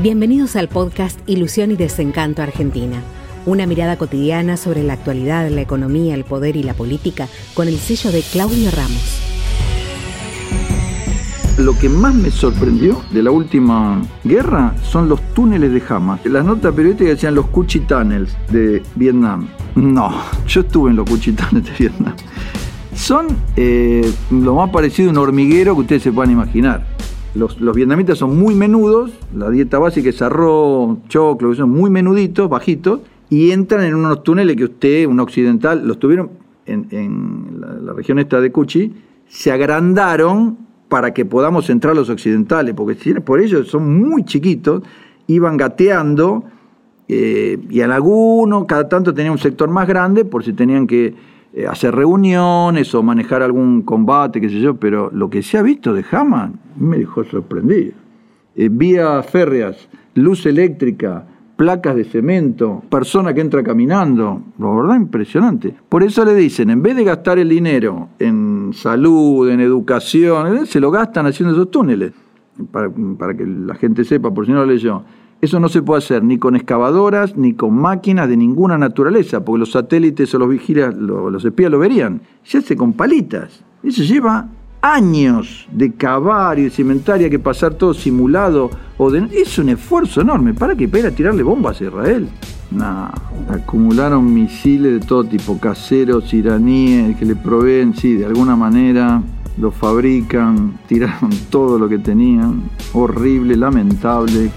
Bienvenidos al podcast Ilusión y Desencanto Argentina, una mirada cotidiana sobre la actualidad, la economía, el poder y la política con el sello de Claudio Ramos. Lo que más me sorprendió de la última guerra son los túneles de Hamas. Las notas periodísticas decían los Cuchi Tunnels de Vietnam. No, yo estuve en los Cuchi de Vietnam. Son eh, lo más parecido a un hormiguero que ustedes se puedan imaginar los, los, vietnamitas son muy menudos, la dieta básica es arroz, choclo, son muy menuditos, bajitos, y entran en unos túneles que usted, un occidental, los tuvieron en, la, región esta de Cuchi, se agrandaron para que podamos entrar los occidentales, porque por ellos son muy chiquitos, iban gateando, eh, y en alguno, cada tanto tenía un sector más grande, por si tenían que eh, hacer reuniones o manejar algún combate, qué sé yo, pero lo que se ha visto de Hamas me dejó sorprendido. Eh, vías férreas, luz eléctrica, placas de cemento, persona que entra caminando, la verdad impresionante. Por eso le dicen, en vez de gastar el dinero en salud, en educación, eh, se lo gastan haciendo esos túneles, para, para que la gente sepa, por si no lo leyó. Eso no se puede hacer ni con excavadoras ni con máquinas de ninguna naturaleza, porque los satélites o los vigilas, los espías lo verían. Se hace con palitas. Eso lleva años de cavar y de cimentar y que pasar todo simulado. O de... Es un esfuerzo enorme. ¿Para qué? Para ttirarle bombas a Israel. No, acumularon misiles de todo tipo, caseros, iraníes, que le proveen, sí, de alguna manera, los fabrican, tiraron todo lo que tenían. Horrible, lamentable.